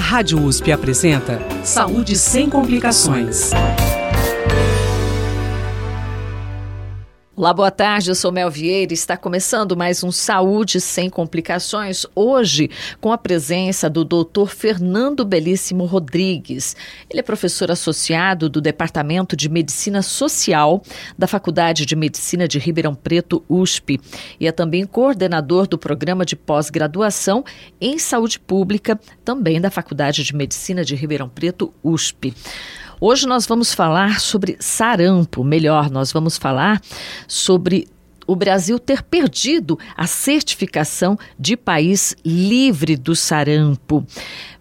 Rádio USP apresenta Saúde sem complicações. Olá, boa tarde. Eu sou Mel Vieira. Está começando mais um Saúde Sem Complicações. Hoje, com a presença do Dr. Fernando Belíssimo Rodrigues. Ele é professor associado do Departamento de Medicina Social da Faculdade de Medicina de Ribeirão Preto, USP, e é também coordenador do programa de pós-graduação em saúde pública, também da Faculdade de Medicina de Ribeirão Preto, USP. Hoje nós vamos falar sobre sarampo, melhor, nós vamos falar sobre o Brasil ter perdido a certificação de país livre do sarampo.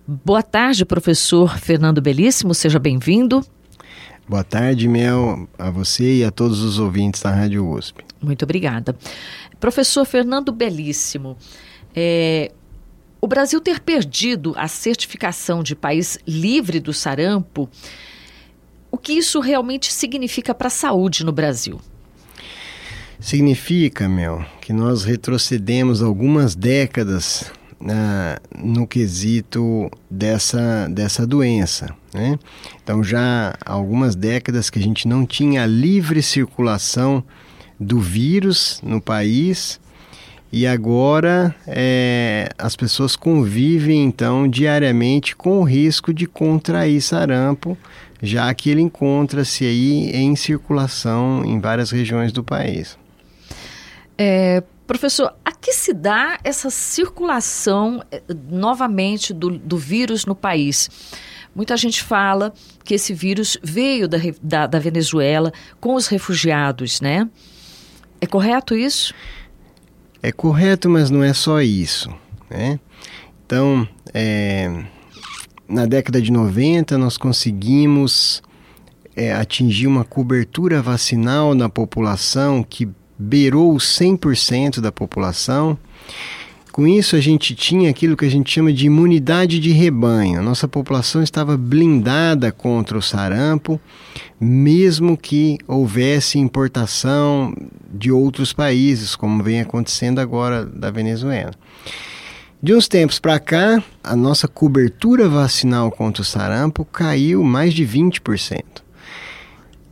Boa tarde, professor Fernando Belíssimo, seja bem-vindo. Boa tarde, Mel, a você e a todos os ouvintes da Rádio USP. Muito obrigada. Professor Fernando Belíssimo, é, o Brasil ter perdido a certificação de país livre do sarampo o que isso realmente significa para a saúde no Brasil? Significa, Mel, que nós retrocedemos algumas décadas na, no quesito dessa, dessa doença. Né? Então, já há algumas décadas que a gente não tinha livre circulação do vírus no país e agora é, as pessoas convivem então diariamente com o risco de contrair sarampo já que ele encontra-se aí em circulação em várias regiões do país. É, professor, a que se dá essa circulação eh, novamente do, do vírus no país? Muita gente fala que esse vírus veio da, da, da, Venezuela com os refugiados, né? É correto isso? É correto, mas não é só isso, né? Então, é, na década de 90 nós conseguimos é, atingir uma cobertura vacinal na população que beirou 100% da população. Com isso, a gente tinha aquilo que a gente chama de imunidade de rebanho. Nossa população estava blindada contra o sarampo, mesmo que houvesse importação de outros países, como vem acontecendo agora da Venezuela. De uns tempos para cá, a nossa cobertura vacinal contra o sarampo caiu mais de 20%.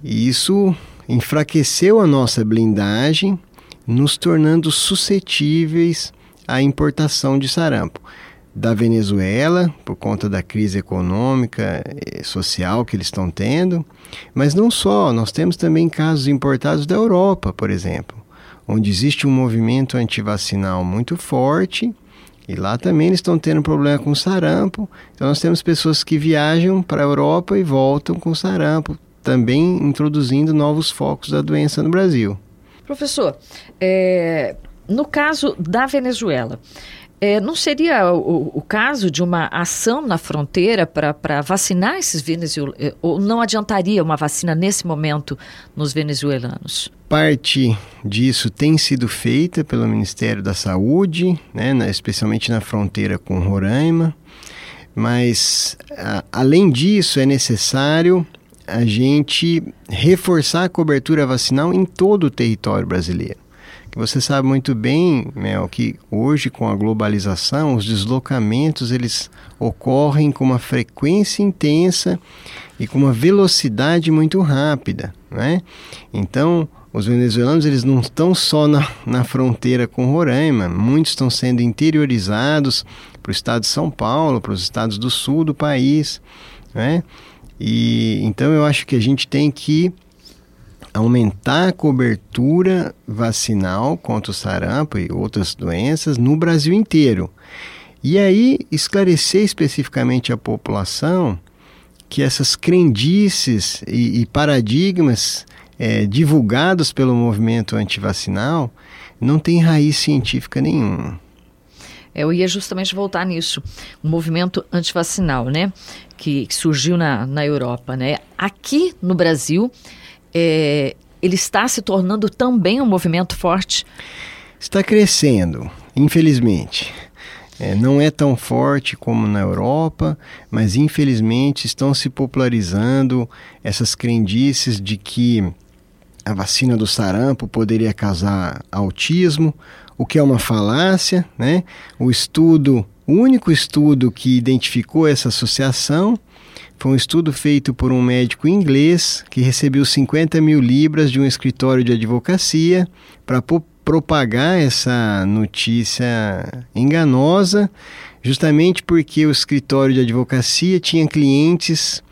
E isso enfraqueceu a nossa blindagem, nos tornando suscetíveis à importação de sarampo da Venezuela, por conta da crise econômica e social que eles estão tendo, mas não só, nós temos também casos importados da Europa, por exemplo, onde existe um movimento antivacinal muito forte e lá também eles estão tendo problema com sarampo. Então nós temos pessoas que viajam para a Europa e voltam com sarampo, também introduzindo novos focos da doença no Brasil. Professor, é, no caso da Venezuela, é, não seria o, o, caso de uma ação na fronteira para vacinar esses venezuelanos? É, ou não adiantaria uma vacina nesse momento nos venezuelanos? Parte disso tem sido feita pelo Ministério da Saúde, né, especialmente na fronteira com Roraima, mas a, além disso é necessário a gente reforçar a cobertura vacinal em todo o território brasileiro. Você sabe muito bem, Mel, que hoje com a globalização, os deslocamentos eles ocorrem com uma frequência intensa e com uma velocidade muito rápida, né? Então, os venezuelanos eles não estão só na, na fronteira com Roraima, muitos estão sendo interiorizados para o estado de São Paulo, para os estados do sul do país, né? E então eu acho que a gente tem que aumentar a cobertura vacinal contra o sarampo e outras doenças no Brasil inteiro. E aí esclarecer especificamente a população que essas crendices e, e paradigmas é, divulgados pelo movimento antivacinal não têm raiz científica nenhuma. É, eu ia justamente voltar nisso, o movimento antivacinal, né, que, que surgiu na, na Europa, né. Aqui no Brasil, é, ele está se tornando também um movimento forte? Está crescendo, infelizmente. É, não é tão forte como na Europa, mas infelizmente estão se popularizando essas crendices de que a vacina do sarampo poderia causar autismo, o que é uma falácia, né? O estudo O único estudo que identificou essa associação foi um estudo feito por um médico inglês que recebeu 50 mil libras de um escritório de advocacia para propagar essa notícia enganosa, justamente porque o escritório de advocacia tinha clientes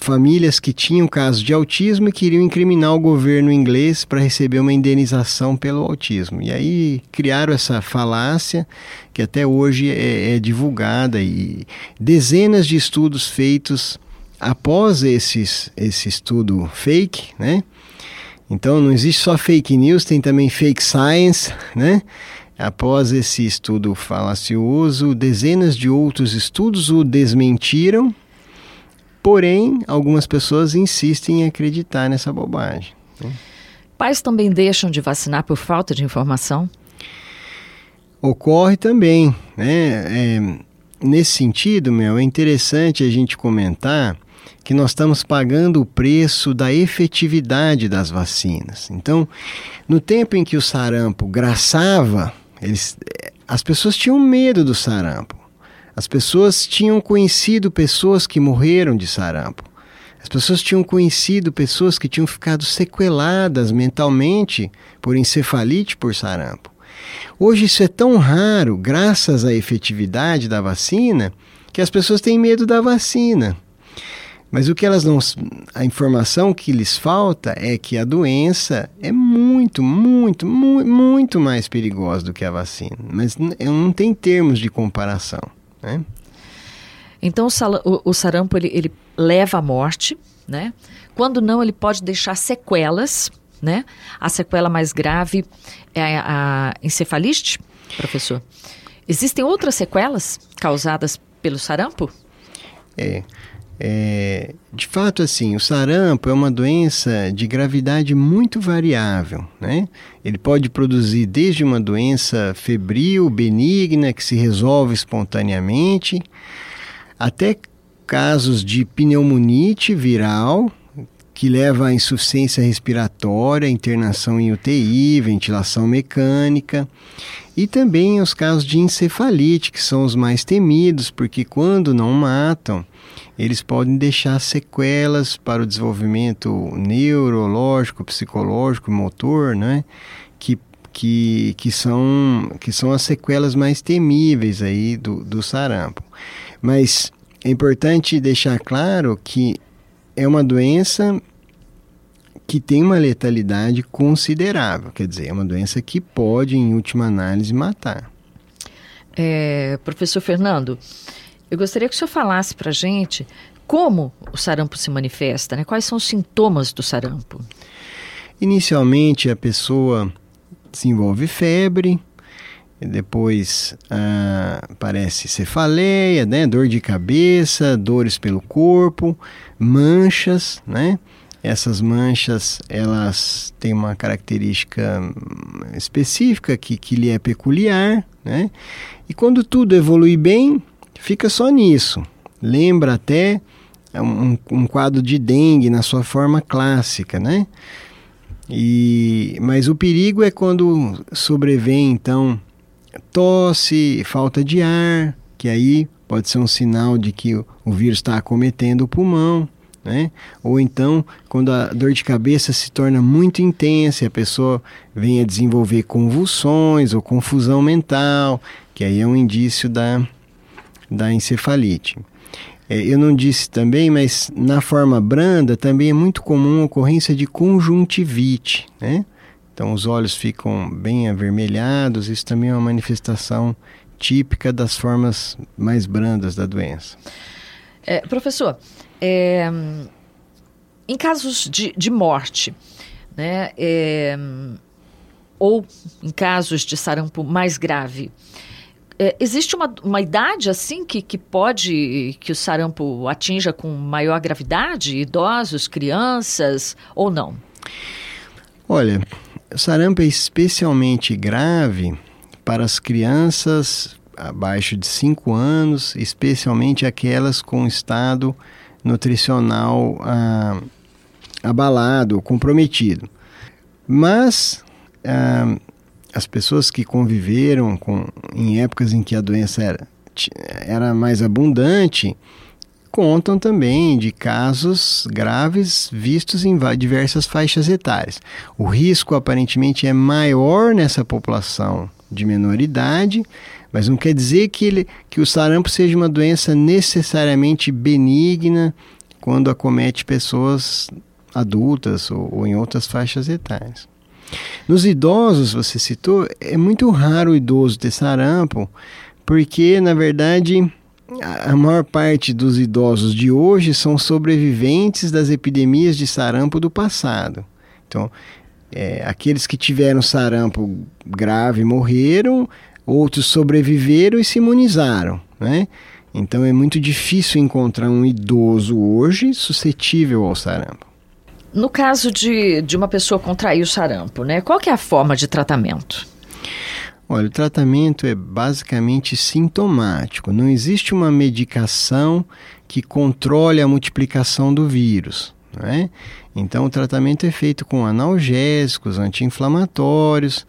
famílias que tinham casos de autismo e queriam incriminar o governo inglês para receber uma indenização pelo autismo. E aí criaram essa falácia que até hoje é, é divulgada e dezenas de estudos feitos após esses, esse estudo fake, né? Então não existe só fake news, tem também fake science, né? Após esse estudo falacioso, dezenas de outros estudos o desmentiram Porém, algumas pessoas insistem em acreditar nessa bobagem. Né? Pais também deixam de vacinar por falta de informação? Ocorre também. Né? É, nesse sentido, meu, é interessante a gente comentar que nós estamos pagando o preço da efetividade das vacinas. Então, no tempo em que o sarampo graçava, eles, as pessoas tinham medo do sarampo. As pessoas tinham conhecido pessoas que morreram de sarampo. As pessoas tinham conhecido pessoas que tinham ficado sequeladas mentalmente por encefalite por sarampo. Hoje isso é tão raro, graças à efetividade da vacina, que as pessoas têm medo da vacina. Mas o que elas não. A informação que lhes falta é que a doença é muito, muito, muito, muito mais perigosa do que a vacina. Mas não tem termos de comparação. Né? Então o, o, sarampo ele, ele leva à morte, né? Quando não, ele pode deixar sequelas, né? A sequela mais grave é a, a encefalite, professor. Existem outras sequelas causadas pelo sarampo? É, é, de fato, assim, o sarampo é uma doença de gravidade muito variável. Né? Ele pode produzir desde uma doença febril, benigna, que se resolve espontaneamente, até casos de pneumonite viral, que leva à insuficiência respiratória, internação em UTI, ventilação mecânica, e também os casos de encefalite, que são os mais temidos, porque quando não matam, eles podem deixar sequelas para o desenvolvimento neurológico, psicológico, motor, né? Que, que, que, são, que são as sequelas mais temíveis aí do, do sarampo. Mas é importante deixar claro que é uma doença que tem uma letalidade considerável, quer dizer, é uma doença que pode, em última análise, matar. É, professor Fernando, eu gostaria que o senhor falasse para a gente como o sarampo se manifesta, né? quais são os sintomas do sarampo. Inicialmente, a pessoa desenvolve febre, depois ah, aparece cefaleia, né? dor de cabeça, dores pelo corpo, manchas, né? Essas manchas, elas têm uma característica específica que, que lhe é peculiar, né? E quando tudo evolui bem, fica só nisso. Lembra até um, um quadro de dengue na sua forma clássica, né? E, mas o perigo é quando sobrevém, então, tosse, falta de ar, que aí pode ser um sinal de que o, vírus está acometendo o pulmão, né? Ou então, quando a dor de cabeça se torna muito intensa e a pessoa vem a desenvolver convulsões ou confusão mental, que aí é um indício da, da encefalite. É, eu não disse também, mas na forma branda também é muito comum a ocorrência de conjuntivite, né? Então os olhos ficam bem avermelhados, isso também é uma manifestação típica das formas mais brandas da doença. É, professor, é, em casos de, de morte, né, é, ou em casos de sarampo mais grave, é, existe uma, uma idade assim que, que pode que o sarampo atinja com maior gravidade? Idosos, crianças ou não? Olha, o sarampo é especialmente grave para as crianças abaixo de 5 anos, especialmente aquelas com estado nutricional ah, abalado, comprometido. Mas ah, as pessoas que conviveram com, em épocas em que a doença era era mais abundante, contam também de casos graves vistos em diversas faixas etárias. O risco aparentemente é maior nessa população de menor idade, mas não quer dizer que, ele, que o sarampo seja uma doença necessariamente benigna quando acomete pessoas adultas ou, ou em outras faixas etárias. Nos idosos, você citou, é muito raro o idoso ter sarampo, porque, na verdade, a maior parte dos idosos de hoje são sobreviventes das epidemias de sarampo do passado. Então, é, aqueles que tiveram sarampo grave morreram, outros sobreviveram e se imunizaram, né? Então é muito difícil encontrar um idoso hoje suscetível ao sarampo. No caso de, de uma pessoa contrair o sarampo, né? Qual que é a forma de tratamento? Olha, o tratamento é basicamente sintomático. Não existe uma medicação que controle a multiplicação do vírus. Né? Então, o tratamento é feito com analgésicos, anti-inflamatórios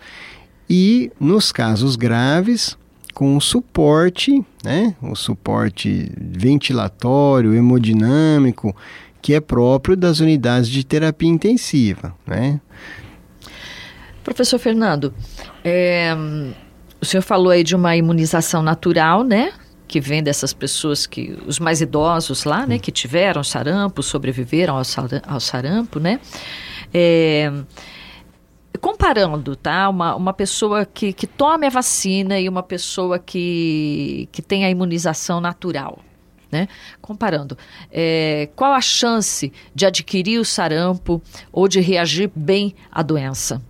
e, nos casos graves, com o suporte, né? o suporte ventilatório, hemodinâmico, que é próprio das unidades de terapia intensiva. Né? Professor Fernando, é, o senhor falou aí de uma imunização natural, né? Que vem dessas pessoas que, os mais idosos lá, né? Que tiveram sarampo, sobreviveram ao, ao sarampo, né? É, comparando, tá? Uma, uma pessoa que, que tome a vacina e uma pessoa que, que tem a imunização natural. Né? Comparando, é, qual a chance de adquirir o sarampo ou de reagir bem à doença?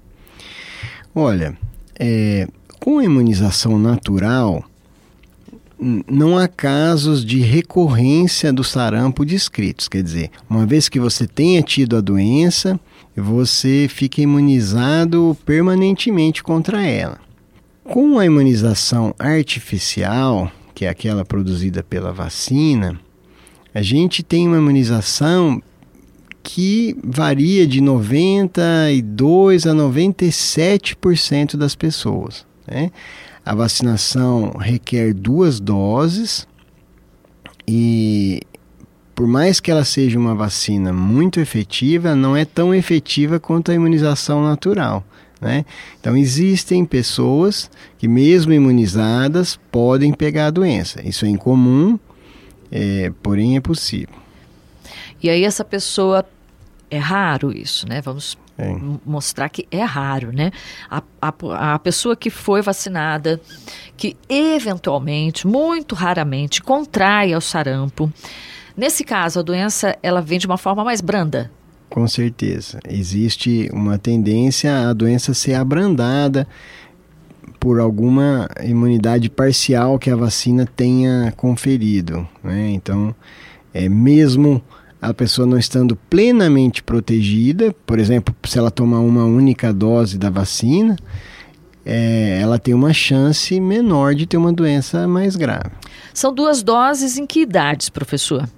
Olha, é, com a imunização natural, não há casos de recorrência do sarampo descritos. Quer dizer, uma vez que você tenha tido a doença, você fica imunizado permanentemente contra ela. Com a imunização artificial, que é aquela produzida pela vacina, a gente tem uma imunização que varia de 92 a 97% das pessoas. Né? A vacinação requer duas doses e por mais que ela seja uma vacina muito efetiva, não é tão efetiva quanto a imunização natural. Né? Então, existem pessoas que, mesmo imunizadas, podem pegar a doença. Isso é incomum, é, porém é possível. E aí, essa pessoa é raro isso, né? Vamos é. mostrar que é raro, né? A, a, a, pessoa que foi vacinada, que eventualmente, muito raramente, contrai o sarampo. Nesse caso, a doença ela vem de uma forma mais branda. Com certeza. Existe uma tendência a doença ser abrandada por alguma imunidade parcial que a vacina tenha conferido. Né? Então, é mesmo a pessoa não estando plenamente protegida, por exemplo, se ela tomar uma única dose da vacina, é, ela tem uma chance menor de ter uma doença mais grave. São duas doses em que idades, professor?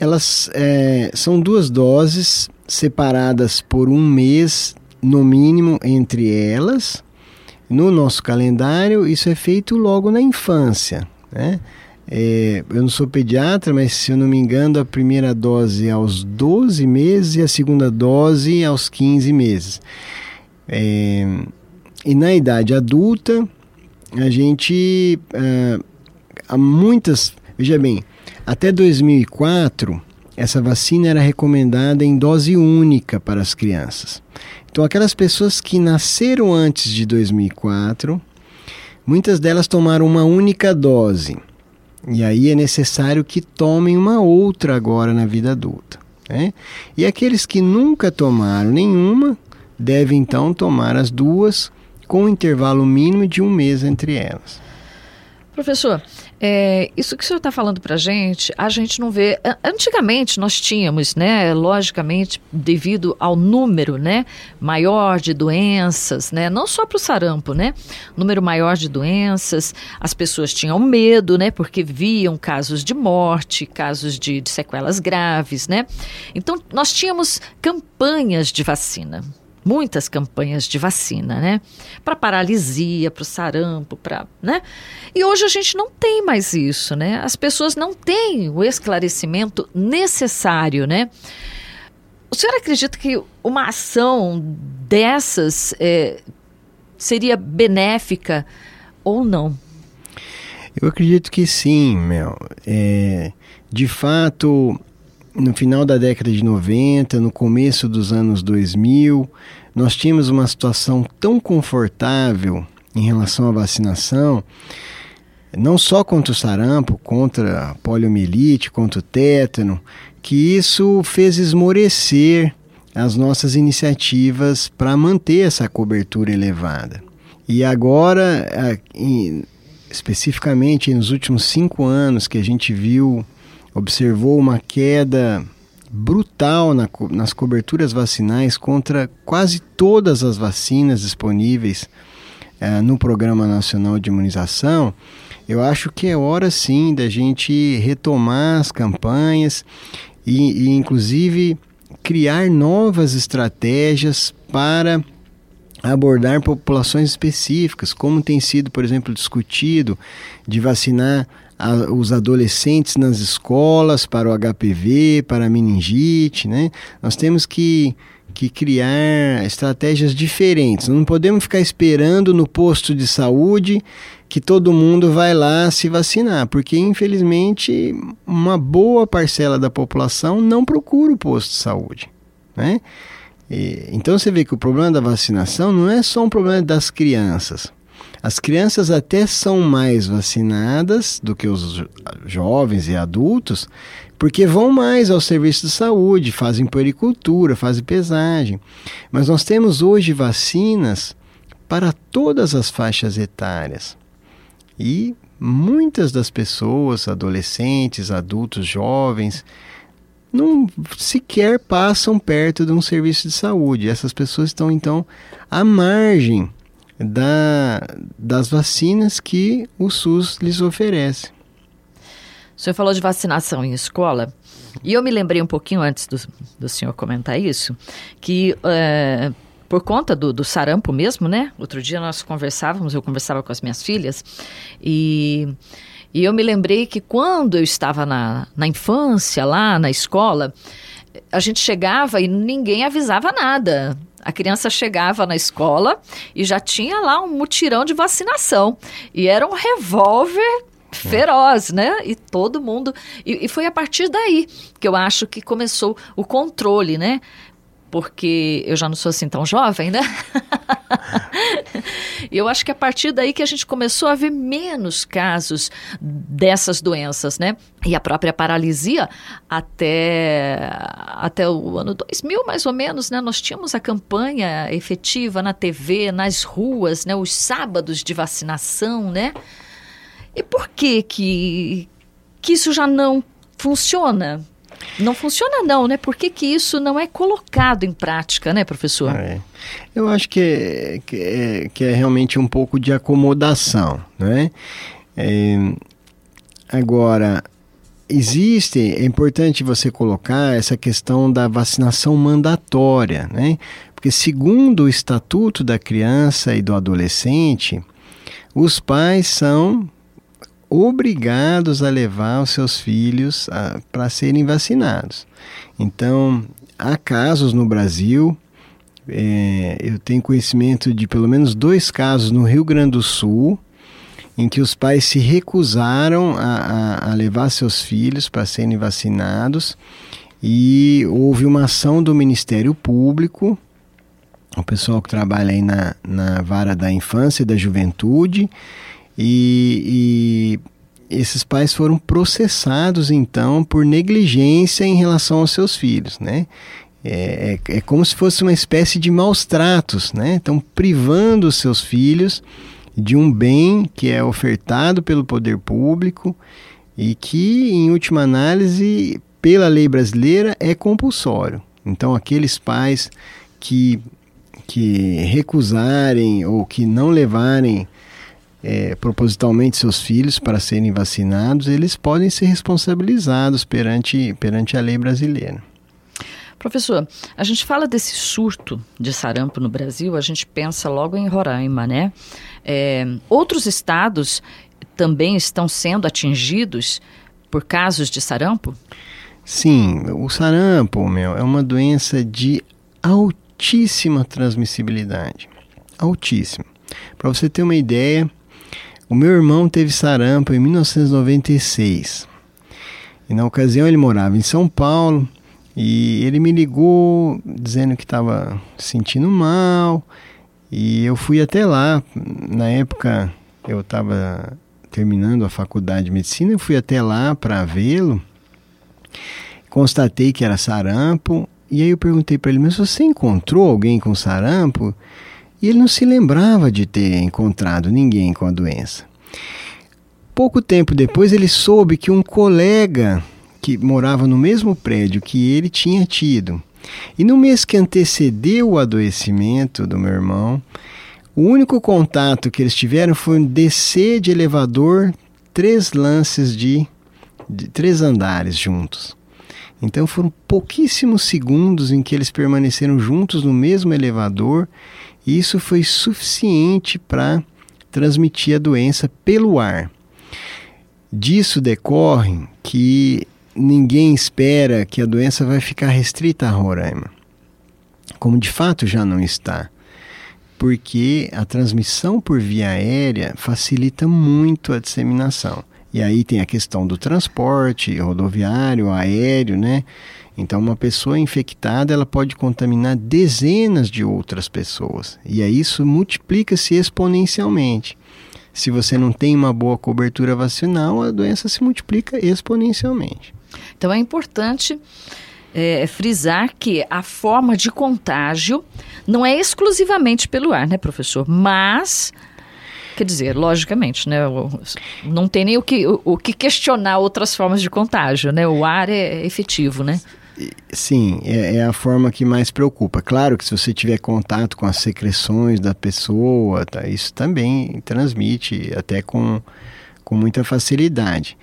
Elas é, são duas doses separadas por um mês, no mínimo, entre elas. No nosso calendário, isso é feito logo na infância, né? É, eu não sou pediatra, mas se eu não me engano, a primeira dose é aos 12 meses e a segunda dose aos 15 meses. É, e na idade adulta, a gente. É, há muitas. Veja bem, até 2004, essa vacina era recomendada em dose única para as crianças. Então, aquelas pessoas que nasceram antes de 2004, muitas delas tomaram uma única dose. E aí é necessário que tomem uma outra agora na vida adulta. Né? E aqueles que nunca tomaram nenhuma, devem então tomar as duas com um intervalo mínimo de um mês entre elas. Professor, é, isso que o senhor está falando para a gente, a gente não vê. Antigamente nós tínhamos, né, logicamente, devido ao número, né, maior de doenças, né, não só para o sarampo, né, número maior de doenças, as pessoas tinham medo, né, porque viam casos de morte, casos de, de sequelas graves, né. Então nós tínhamos campanhas de vacina muitas campanhas de vacina, né? Para paralisia, para o sarampo, para, né? E hoje a gente não tem mais isso, né? As pessoas não têm o esclarecimento necessário, né? O senhor acredita que uma ação dessas é, seria benéfica ou não? Eu acredito que sim, Mel. É, de fato, no final da década de 90, no começo dos anos 2000, nós tínhamos uma situação tão confortável em relação à vacinação, não só contra o sarampo, contra a poliomielite, contra o tétano, que isso fez esmorecer as nossas iniciativas para manter essa cobertura elevada. E agora, especificamente nos últimos cinco anos que a gente viu observou uma queda brutal na, nas coberturas vacinais contra quase todas as vacinas disponíveis eh, no Programa Nacional de Imunização, eu acho que é hora sim da gente retomar as campanhas e, e inclusive criar novas estratégias para abordar populações específicas, como tem sido, por exemplo, discutido de vacinar a, os adolescentes nas escolas para o HPV, para a meningite, né? Nós temos que, que criar estratégias diferentes. Não podemos ficar esperando no posto de saúde que todo mundo vai lá se vacinar, porque infelizmente uma boa parcela da população não procura o posto de saúde, né? Então você vê que o problema da vacinação não é só um problema das crianças. As crianças até são mais vacinadas do que os jovens e adultos, porque vão mais ao serviço de saúde, fazem puericultura, fazem pesagem. Mas nós temos hoje vacinas para todas as faixas etárias. E muitas das pessoas, adolescentes, adultos, jovens, não sequer passam perto de um serviço de saúde. Essas pessoas estão então à margem da, das vacinas que o SUS lhes oferece. O senhor falou de vacinação em escola, e eu me lembrei um pouquinho antes do, do senhor comentar isso, que é, por conta do, do, sarampo mesmo, né? Outro dia nós conversávamos, eu conversava com as minhas filhas, e, e eu me lembrei que quando eu estava na, na infância, lá na escola, a gente chegava e ninguém avisava nada. A criança chegava na escola e já tinha lá um mutirão de vacinação. E era um revólver feroz, né? E todo mundo. E, e, foi a partir daí que eu acho que começou o controle, né? Porque eu já não sou assim tão jovem, né? Eu acho que a partir daí que a gente começou a ver menos casos dessas doenças, né? E a própria paralisia, até, até o ano 2000, mais ou menos, né? Nós tínhamos a campanha efetiva na TV, nas ruas, né? Os sábados de vacinação, né? E por que que, que isso já não funciona? Não funciona não, né? Por que, que isso não é colocado em prática, né, professor? É. Eu acho que é, que é, que, é, realmente um pouco de acomodação, né? É, agora, existe, é importante você colocar essa questão da vacinação mandatória, né? Porque segundo o Estatuto da Criança e do Adolescente, os pais são obrigados a levar os seus filhos para serem vacinados. Então, há casos no Brasil, é, eu tenho conhecimento de pelo menos dois casos no Rio Grande do Sul, em que os pais se recusaram a, a, a levar seus filhos para serem vacinados e houve uma ação do Ministério Público, o pessoal que trabalha aí na, na vara da infância e da juventude, e, e esses pais foram processados então por negligência em relação aos seus filhos, né? É, é, é, como se fosse uma espécie de maus tratos, né? Estão privando os seus filhos de um bem que é ofertado pelo poder público e que, em última análise, pela lei brasileira, é compulsório. Então, aqueles pais que, que recusarem ou que não levarem é, propositalmente seus filhos para serem vacinados, eles podem ser responsabilizados perante, perante a lei brasileira. Professor, a gente fala desse surto de sarampo no Brasil, a gente pensa logo em Roraima, né? É, outros estados também estão sendo atingidos por casos de sarampo? Sim, o sarampo, meu, é uma doença de altíssima transmissibilidade. Altíssima. Para você ter uma ideia, o meu irmão teve sarampo em 1996. E na ocasião ele morava em São Paulo e ele me ligou dizendo que estava sentindo mal. E eu fui até lá. Na época eu estava terminando a faculdade de medicina, eu fui até lá para vê-lo. Constatei que era sarampo. E aí eu perguntei para ele: Mas você encontrou alguém com sarampo? E ele não se lembrava de ter encontrado ninguém com a doença. Pouco tempo depois, ele soube que um colega que morava no mesmo prédio que ele tinha tido. E no mês que antecedeu o adoecimento do meu irmão, o único contato que eles tiveram foi descer de elevador três lances de, de três andares juntos. Então foram pouquíssimos segundos em que eles permaneceram juntos no mesmo elevador, e isso foi suficiente para transmitir a doença pelo ar. Disso decorre que ninguém espera que a doença vai ficar restrita a Roraima, como de fato já não está, porque a transmissão por via aérea facilita muito a disseminação. E aí tem a questão do transporte rodoviário, aéreo, né? Então uma pessoa infectada, ela pode contaminar dezenas de outras pessoas. E aí isso multiplica-se exponencialmente. Se você não tem uma boa cobertura vacinal, a doença se multiplica exponencialmente. Então é importante é, frisar que a forma de contágio não é exclusivamente pelo ar, né, professor? Mas Quer dizer, logicamente, né? Não tem nem o que, o, o, que questionar outras formas de contágio, né? O ar é efetivo, né? Sim, é, é, a forma que mais preocupa. Claro que se você tiver contato com as secreções da pessoa, tá, isso também transmite até com, com muita facilidade.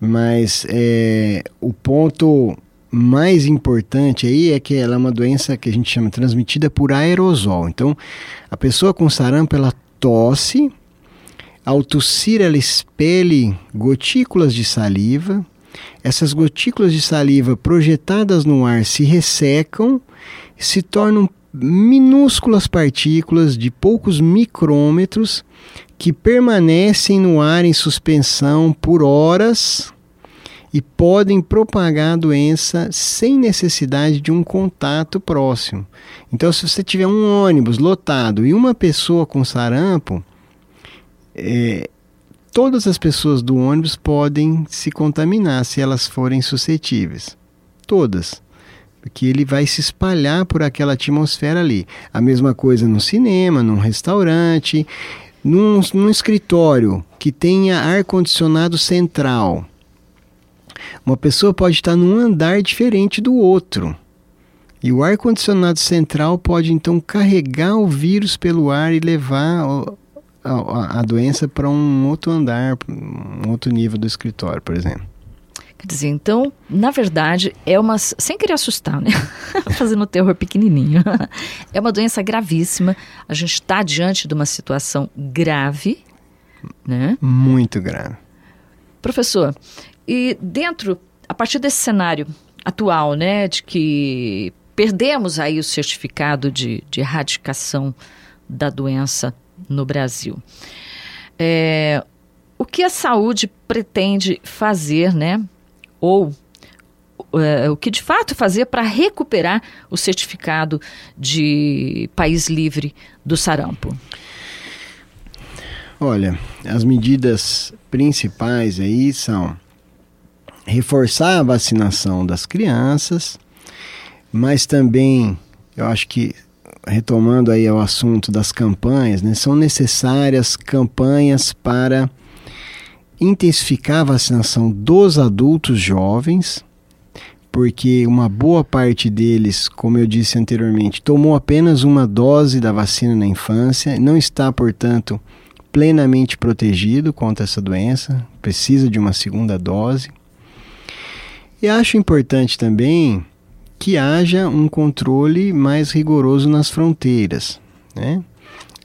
Mas é, o ponto mais importante aí é que ela é uma doença que a gente chama transmitida por aerosol. Então, a pessoa com sarampo, ela tosse, ao tossir ela expele gotículas de saliva, essas gotículas de saliva projetadas no ar se ressecam, se tornam minúsculas partículas de poucos micrômetros que permanecem no ar em suspensão por horas e podem propagar a doença sem necessidade de um contato próximo. Então, se você tiver um ônibus lotado e uma pessoa com sarampo, é, todas as pessoas do ônibus podem se contaminar se elas forem suscetíveis. Todas. Porque ele vai se espalhar por aquela atmosfera ali. A mesma coisa no cinema, num restaurante, num, num escritório que tenha ar-condicionado central. Uma pessoa pode estar num andar diferente do outro. E o ar-condicionado central pode então carregar o vírus pelo ar e levar a, a doença para um outro andar, um outro nível do escritório, por exemplo. Quer dizer, então, na verdade, é uma. Sem querer assustar, né? Fazendo terror pequenininho. é uma doença gravíssima. A gente está diante de uma situação grave, né? Muito grave. Professor, e dentro, a partir desse cenário atual, né, de que perdemos aí o certificado de, de erradicação da doença no Brasil. É, o que a saúde pretende fazer, né? Ou é, o que de fato fazer para recuperar o certificado de país livre do sarampo? Olha, as medidas principais aí são reforçar a vacinação das crianças, mas também eu acho que retomando aí o assunto das campanhas, né, são necessárias campanhas para intensificar a vacinação dos adultos jovens, porque uma boa parte deles, como eu disse anteriormente, tomou apenas uma dose da vacina na infância, não está, portanto, plenamente protegido contra essa doença, precisa de uma segunda dose. E acho importante também que haja um controle mais rigoroso nas fronteiras. Né?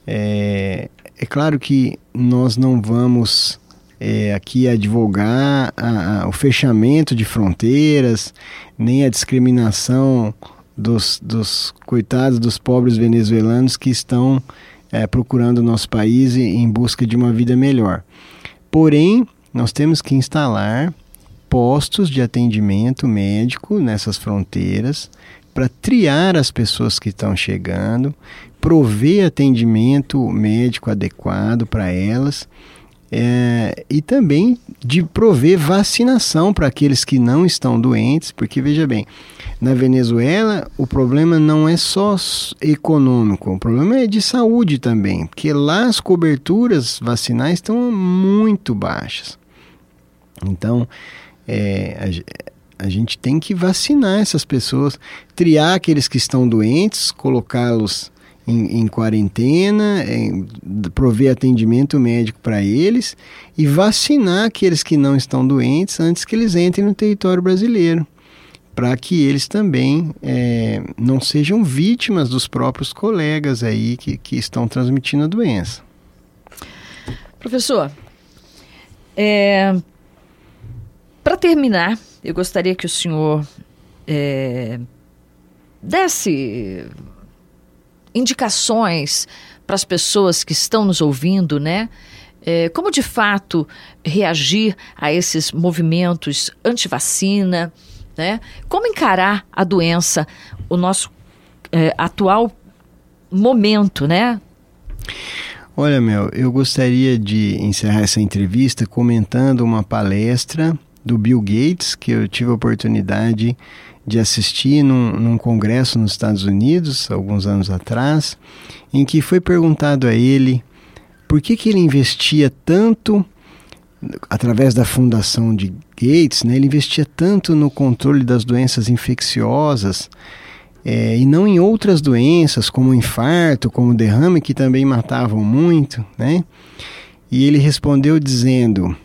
É, é claro que nós não vamos é, aqui advogar a, a, o fechamento de fronteiras, nem a discriminação dos, dos coitados dos pobres venezuelanos que estão é, procurando o nosso país em busca de uma vida melhor. Porém, nós temos que instalar postos de atendimento médico nessas fronteiras para triar as pessoas que estão chegando, prover atendimento médico adequado para elas é, e também de prover vacinação para aqueles que não estão doentes, porque veja bem, na Venezuela o problema não é só econômico, o problema é de saúde também, porque lá as coberturas vacinais estão muito baixas. Então, é, a, a gente tem que vacinar essas pessoas, triar aqueles que estão doentes, colocá-los em, em quarentena, em, prover atendimento médico para eles e vacinar aqueles que não estão doentes antes que eles entrem no território brasileiro, para que eles também é, não sejam vítimas dos próprios colegas aí que, que estão transmitindo a doença. Professor, é, para terminar, eu gostaria que o senhor é, desse indicações para as pessoas que estão nos ouvindo, né? É, como de fato reagir a esses movimentos anti-vacina, né? Como encarar a doença, o nosso é, atual momento, né? Olha, Mel, eu gostaria de encerrar essa entrevista comentando uma palestra do Bill Gates que eu tive a oportunidade de assistir num, num, congresso nos Estados Unidos, alguns anos atrás, em que foi perguntado a ele por que, que ele investia tanto, através da fundação de Gates, né, ele investia tanto no controle das doenças infecciosas é, e não em outras doenças, como infarto, como derrame, que também matavam muito, né? E ele respondeu dizendo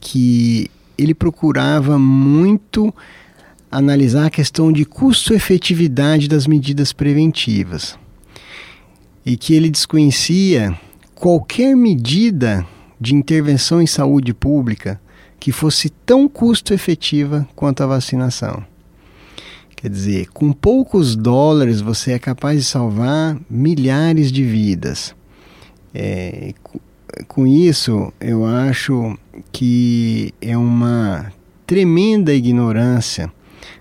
que ele procurava muito analisar a questão de custo-efetividade das medidas preventivas e que ele desconhecia qualquer medida de intervenção em saúde pública que fosse tão custo-efetiva quanto a vacinação. Quer dizer, com poucos dólares você é capaz de salvar milhares de vidas. É, com isso, eu acho que é uma tremenda ignorância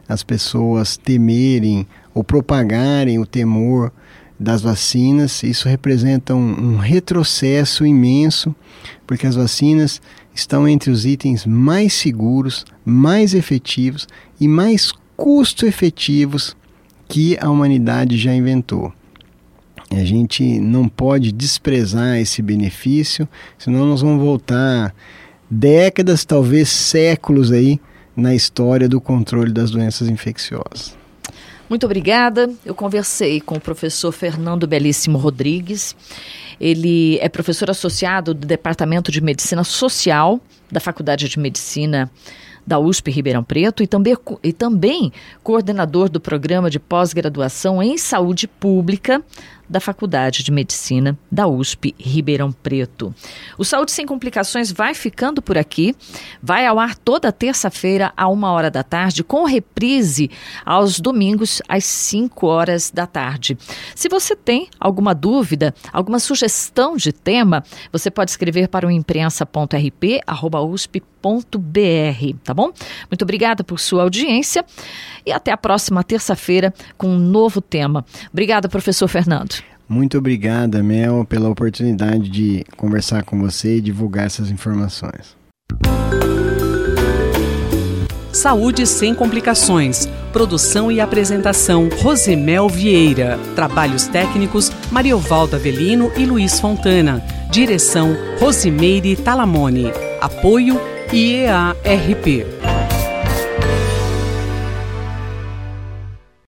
as pessoas temerem ou propagarem o temor das vacinas. Isso representa um, um retrocesso imenso, porque as vacinas estão entre os itens mais seguros, mais efetivos e mais custo-efetivos que a humanidade já inventou. A gente não pode desprezar esse benefício, senão nós vamos voltar décadas, talvez séculos aí na história do controle das doenças infecciosas. Muito obrigada. Eu conversei com o professor Fernando Belíssimo Rodrigues. Ele é professor associado do Departamento de Medicina Social da Faculdade de Medicina da USP Ribeirão Preto e também, e também coordenador do programa de pós-graduação em saúde pública da Faculdade de Medicina da USP Ribeirão Preto. O Saúde Sem Complicações vai ficando por aqui. Vai ao ar toda terça-feira, a uma hora da tarde, com reprise aos domingos, às 5 horas da tarde. Se você tem alguma dúvida, alguma sugestão de tema, você pode escrever para o imprensa.rp.usp.br, tá bom? Muito obrigada por sua audiência e até a próxima terça-feira com um novo tema. Obrigada, professor Fernando. Muito obrigada, Mel, pela oportunidade de conversar com você e divulgar essas informações. Saúde sem complicações. Produção e apresentação Rosemel Vieira. Trabalhos técnicos Mariovaldo Avelino e Luiz Fontana. Direção Rosimeire Talamone. Apoio IEARP.